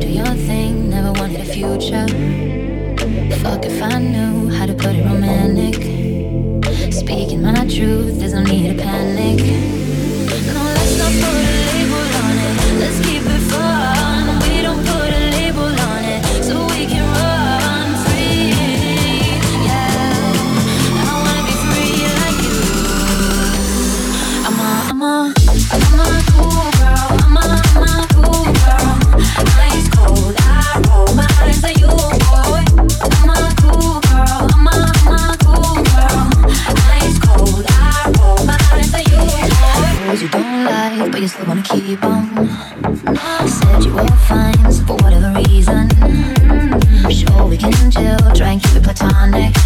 do your thing, never wanted a future. Fuck if I knew how to put it romantic. but you still wanna keep on. I said you were fine, so for whatever reason, sure we can chill, try and keep it platonic.